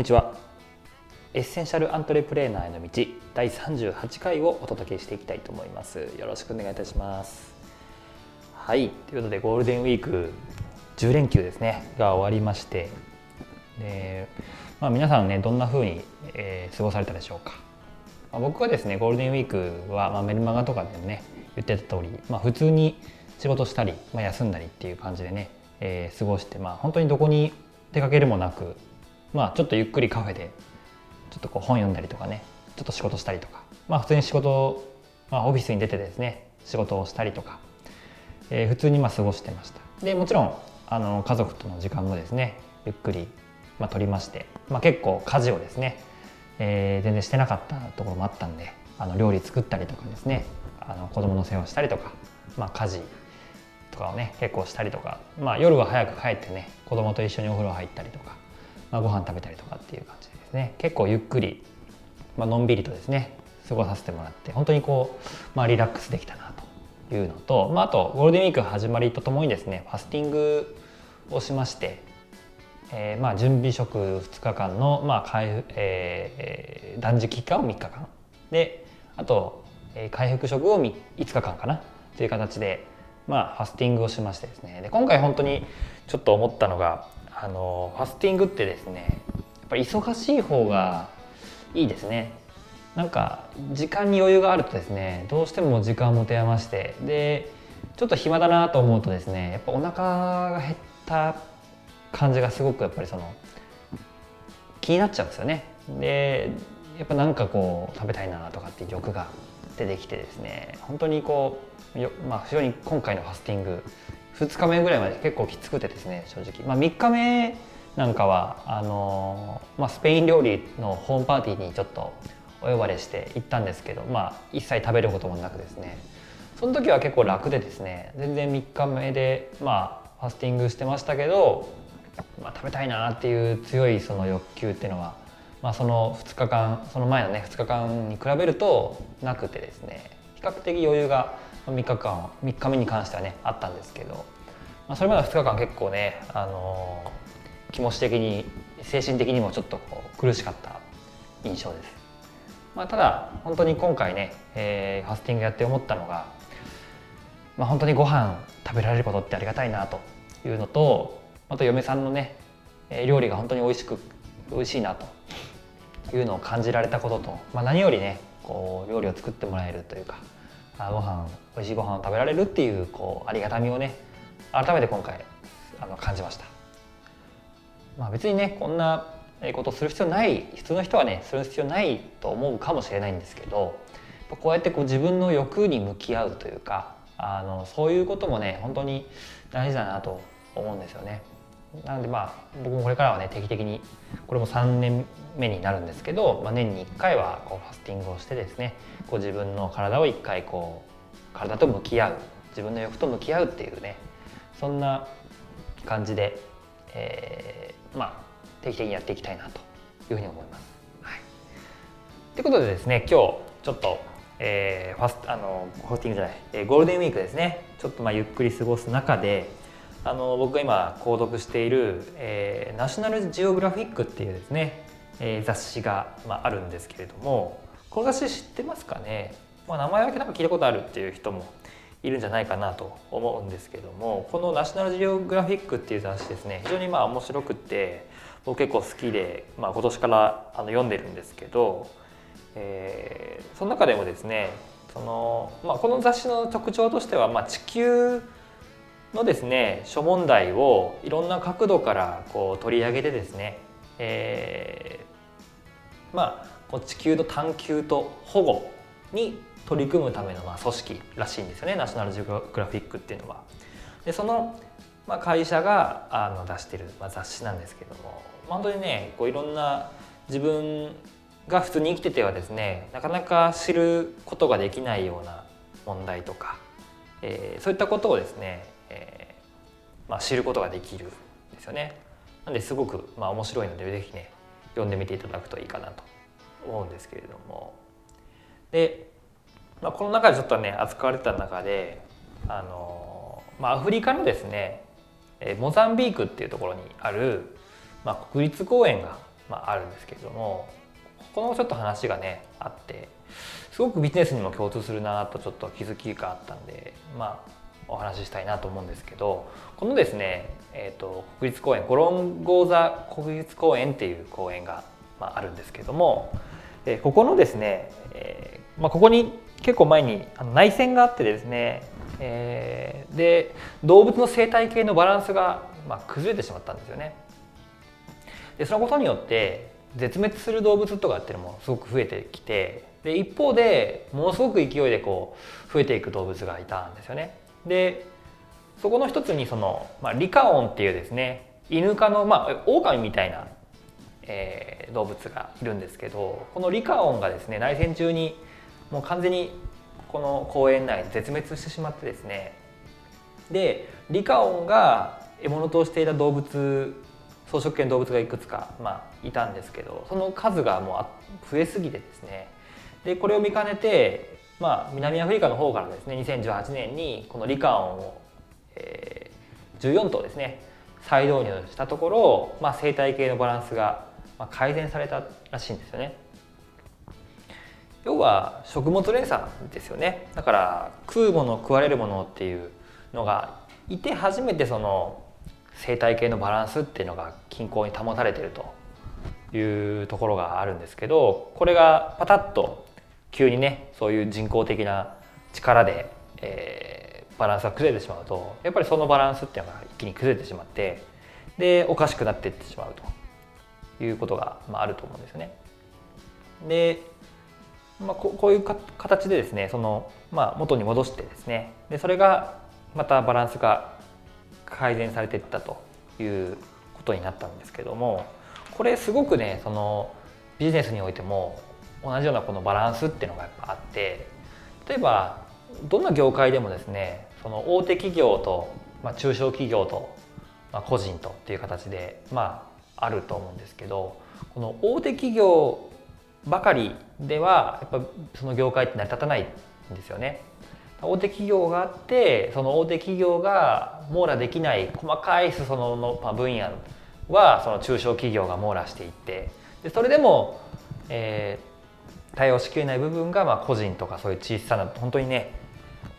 にちは。エッセンシャルアントレプレーナーへの道第38回をお届けしていきたいと思います。よろしくお願いいたします。はい。ということでゴールデンウィーク10連休ですね。が終わりまして。で、まあ、皆さんねどんな風に、えー、過ごされたでしょうか、まあ、僕はですねゴールデンウィークは、まあ、メルマガとかでもね言ってた通り、まあ、普通に仕事したり、まあ、休んだりっていう感じでね、えー、過ごしてまあ本当にどこに出かけるもなくまあちょっとゆっくりカフェでちょっとこう本読んだりとかねちょっと仕事したりとか。まあ普通に仕事、まあ、オフィスに出てですね仕事をしたりとか、えー、普通にまあ過ごしてました。でもちろんあの家族との時間もですねゆっくり、まあ、取りまして、まあ、結構家事をですね、えー、全然してなかったところもあったんであの料理作ったりとかですねあの子供の世話したりとか、まあ、家事とかをね結構したりとか、まあ、夜は早く帰ってね子供と一緒にお風呂入ったりとか。まあ、ご飯食べたりとかっていう感じですね。結構ゆっくり、まあのんびりとですね過ごさせてもらって本当にこう、まあ、リラックスできたなというのと、まあ、あとゴールデンウィーク始まりとともにですねファスティングをしまして、えー、まあ準備食2日間の、まあ回えー、断食期間を3日間。であと、えー、回復食を5日間かな。という形で、まあ、ファスティングをしましてですね。で今回本当にちょっと思ったのがあのファスティングってですねやっぱり忙しい方がいいですね。なんか時間に余裕があるとですねどうしても時間を持て余してでちょっと暇だなと思うとですねやっぱお腹が減った感じがすごくやっぱりその気になっちゃうんですよね。でやっぱなんかこう食べたいなとかっていう欲が出てきてですね本当にこうまあ非常に今回のファスティング2日目ぐらいまで結構きつくてですね正直、まあ、3日目なんかはあのまあ、スペイン料理のホームパーティーにちょっとお呼ばれして行ったんですけど、まあ、一切食べることもなくですね。その時は結構楽でですね。全然3日目でまあファスティングしてましたけど、まあ、食べたいなっていう強いその欲求っていうのは、まあ、その2日間その前のね2日間に比べるとなくてですね。比較的余裕が3日間3日目に関してはねあったんですけど、まあ、それまでは2日間結構ね、あのー、気持ち的に精神的にもちょっとこう苦しかった印象です。まあ、ただ本当に今回ね、えー、ファスティングやって思ったのが、まあ、本当にご飯食べられることってありがたいなというのとあと嫁さんのね料理が本当に美味しく美味しいなというのを感じられたことと、まあ、何よりねこう料理を作ってもらえるというかあご飯美味しいご飯を食べられるっていうこうありがたみをね改めて今回あの感じました。まあ、別にねこんなことする必要ない普通の人はねする必要ないと思うかもしれないんですけどこうやってこう自分の欲に向き合うというかあのそういうこともね本当に大事だなと思うんですよね。なのでまあ僕もこれからはね定期的にこれも3年目になるんですけど、まあ、年に1回はこうファスティングをしてですねこう自分の体を1回こう体と向き合う自分の欲と向き合うっていうねそんな感じで、えー、まあ定期的にやっていきたいなというふうに思います。はい、ということでですね今日ちょっと、えー、ファスあのファスティングじゃない、えー、ゴールデンウィークですねちょっとまあゆっくり過ごす中であの僕が今購読している、えー、ナショナルジオグラフィックっていうですね、えー、雑誌が、まあ、あるんですけれどもこの雑誌知ってますかね、まあ、名前だけなんか聞いたことあるっていう人もいるんじゃないかなと思うんですけどもこのナショナルジオグラフィックっていう雑誌ですね非常にまあ面白くて僕結構好きで、まあ、今年からあの読んでるんですけど、えー、その中でもですねその、まあ、この雑誌の特徴としては、まあ、地球のですね諸問題をいろんな角度からこう取り上げてですね、えー、まあこう地球の探求と保護に取り組むためのまあ組織らしいんですよねナショナルジオグラフィックっていうのは。でそのまあ会社があの出してるまあ雑誌なんですけども本当にねこういろんな自分が普通に生きててはですねなかなか知ることができないような問題とか、えー、そういったことをですねえーまあ、知ることができるんですよね。なんですごくまあ面白いので是非ね読んでみていただくといいかなと思うんですけれどもで、まあ、この中でちょっとね扱われた中であの、まあ、アフリカのですねモザンビークっていうところにある、まあ、国立公園がまあ、あるんですけれどもここのちょっと話がねあってすごくビジネスにも共通するなとちょっと気づきがあったんでまあお話ししたいなと思うんですけどこのですね、えーと、国立公園ゴロンゴーザ国立公園っていう公園が、まあ、あるんですけども、え、ここのですね、えーまあ、ここに結構前に内戦があってですね、えー、で動物の生態系のバランスが、まあ、崩れてしまったんですよね。でそのことによって絶滅する動物とかっていうのもすごく増えてきてで一方でものすごく勢いでこう増えていく動物がいたんですよね。でそこの一つにその、まあ、リカオンっていうですね犬科のまあ狼みたいな、えー、動物がいるんですけどこのリカオンがですね内戦中にもう完全にこの公園内で絶滅してしまってですねでリカオンが獲物としていた動物草食系の動物がいくつか、まあ、いたんですけどその数がもう増えすぎてですねでこれを見かねてまあ、南アフリカの方からですね2018年にこのリカオンを、えー、14頭ですね再導入したところ、まあ、生態系のバランスが改善されたらしいんですよね。要は食物連鎖ですよねだから食うもの食われるものっていうのがいて初めてその生態系のバランスっていうのが均衡に保たれてるというところがあるんですけどこれがパタッと急にねそういう人工的な力で、えー、バランスが崩れてしまうとやっぱりそのバランスっていうのが一気に崩れてしまってでおかしくなっていってしまうということが、まあ、あると思うんですよね。で、まあ、ここういう形でですねその、まあ、元に戻してですねでそれがまたバランスが改善されていったということになったんですけどもこれすごくねそのビジネスにおいても同じようなこのバランスっていうのがやっぱあって例えばどんな業界でもですねその大手企業と、まあ、中小企業と、まあ、個人とっていう形でまああると思うんですけどこの大手企業ばかりではやっぱその業界って成り立たないんですよね。大手企業があってその大手企業が網羅できない細かい裾野の分野はその中小企業が網羅していってでそれでも、えー、対応しきれない部分がまあ個人とかそういう小さな本当にね、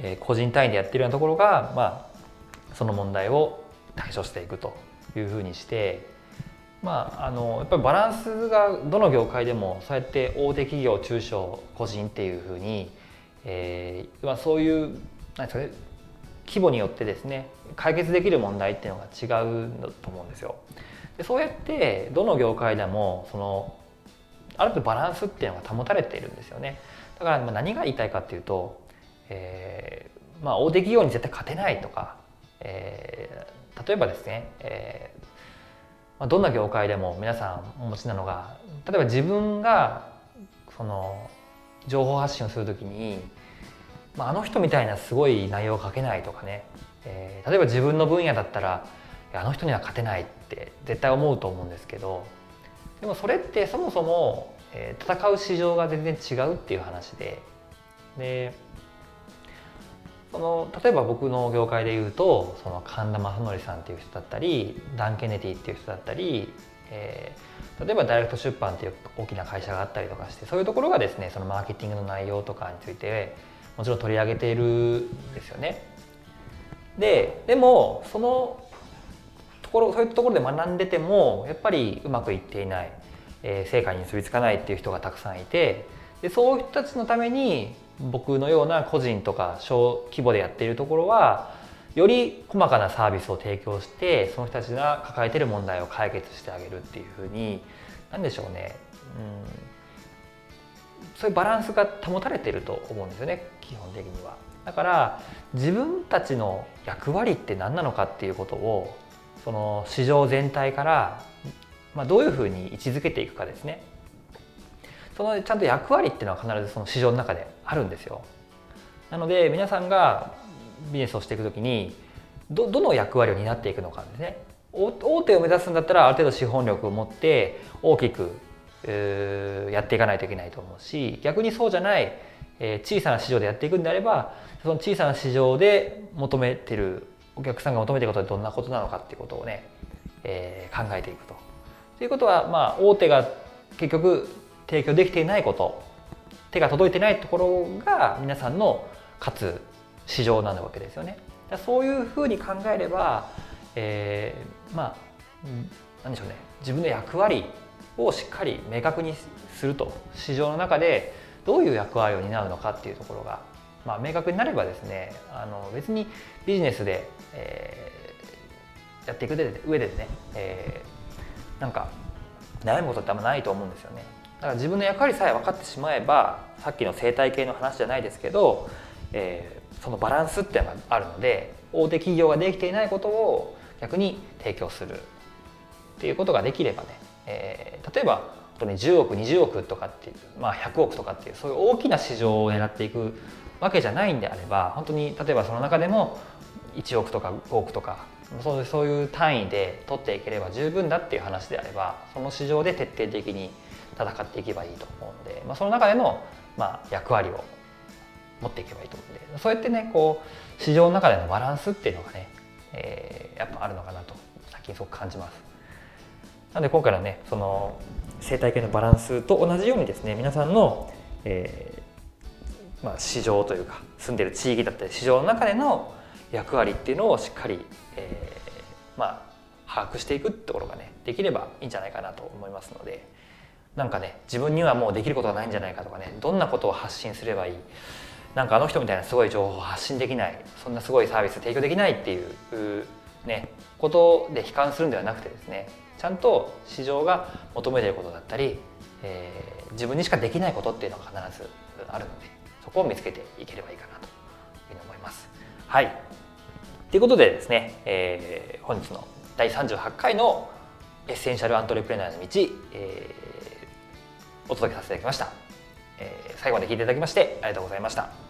えー、個人単位でやってるようなところが、まあ、その問題を対処していくというふうにしてまあ、あのやっぱりバランスがどの業界でもそうやって大手企業中小個人っていうふうに、えーまあ、そういう何ですかね規模によってですね解決できる問題っていうのが違うと思うんですよ。でそうやってどの業界でもそのある程度バランスっていうのが保たれているんですよね。だから何が言いたいかっていうと、えー、まあ、大手企業に絶対勝てないとか、えー、例えばですね、えー、まあ、どんな業界でも皆さんお持ちなのが例えば自分がその情報発信をする時に、まあ、あの人みたいなすごい内容を書けないとかね、えー、例えば自分の分野だったらあの人には勝てないって絶対思うと思うんですけどでもそれってそもそも、えー、戦う市場が全然違うっていう話ででその例えば僕の業界でいうとその神田正則さんっていう人だったりダン・ケネディっていう人だったり、えー、例えばダイレクト出版っていう大きな会社があったりとかしてそういうところがですねそのマーケティングの内容とかについてもちろん取り上げているんですよね。ででもそのところそういうところで学んでてもやっぱりうまくいっていない、えー、成果に結びつかないっていう人がたくさんいてでそういう人たちのために僕のような個人とか小規模でやっているところはより細かなサービスを提供してその人たちが抱えている問題を解決してあげるっていうふうに何でしょうね、うん、そういうバランスが保たれていると思うんですよね基本的には。だから自分たちの役割って何なのかっていうことをその市場全体から、まあ、どういうふうに位置づけていくかですね。そのちゃんと役割っていうのは必ずその市場の中であるんですよ。なので皆さんがビジネスをしていくときにどどの役割を担っていくのかですね。大手を目指すんだったらある程度資本力を持って大きくやっていかないといけないと思うし逆にそうじゃない、え小さな市場でやっていくんであればその小さな市場で求めてるお客さんが求めてることはどんなことなのかっていうことをね、えー、考えていくと。ということは、まあ、大手が結局提供できていないこと手が届いてないところが皆さんの勝つ市場なわけですよね。そういうふうに考えれば、えー、まあ何でしょうね自分の役割をしっかり明確にすると市場の中でどういう役割を担うのかっていうところが、まあ、明確になればですねあの別にビジネスで、えー、やっていく上でね、えー、なんか悩むことってあんまないと思うんですよね。だから自分の役割さえ分かってしまえばさっきの生態系の話じゃないですけど、えー、そのバランスっていうのがあるので大手企業ができていないことを逆に提供するっていうことができればね、えー、例えば本当に10億20億とかっていう、まあ、100億とかっていうそういう大きな市場を狙っていくわけじゃないんであれば本当に例えばその中でも1億とか5億とかそうそういう単位で取っていければ十分だっていう話であればその市場で徹底的に戦っていけばいいと思うので、まあ、その中での、まあ、役割を持っていけばいいと思うんでそうやってねこう市場の中でのバランスっていうのがね、えー、やっぱあるのかなと最近すごく感じます。なので今回のねその生態系のバランスと同じようにですね皆さんの、えーまあ、市場というか住んでる地域だったり市場の中での役割っていうのをしっかり、えー、まあ把握していくってところがねできればいいんじゃないかなと思いますのでなんかね自分にはもうできることがないんじゃないかとかねどんなことを発信すればいいなんかあの人みたいなすごい情報を発信できないそんなすごいサービス提供できないっていうねことで悲観するんではなくてですねちゃんと市場が求めていることだったり、えー、自分にしかできないことっていうのが必ずあるのでそこを見つけていければいいかなというふうに思います。はいということでですね、えー、本日の第38回のエッセンシャルアントレプレナーの道、えー、お届けさせていただきました、えー、最後まで聞いていただきましてありがとうございました。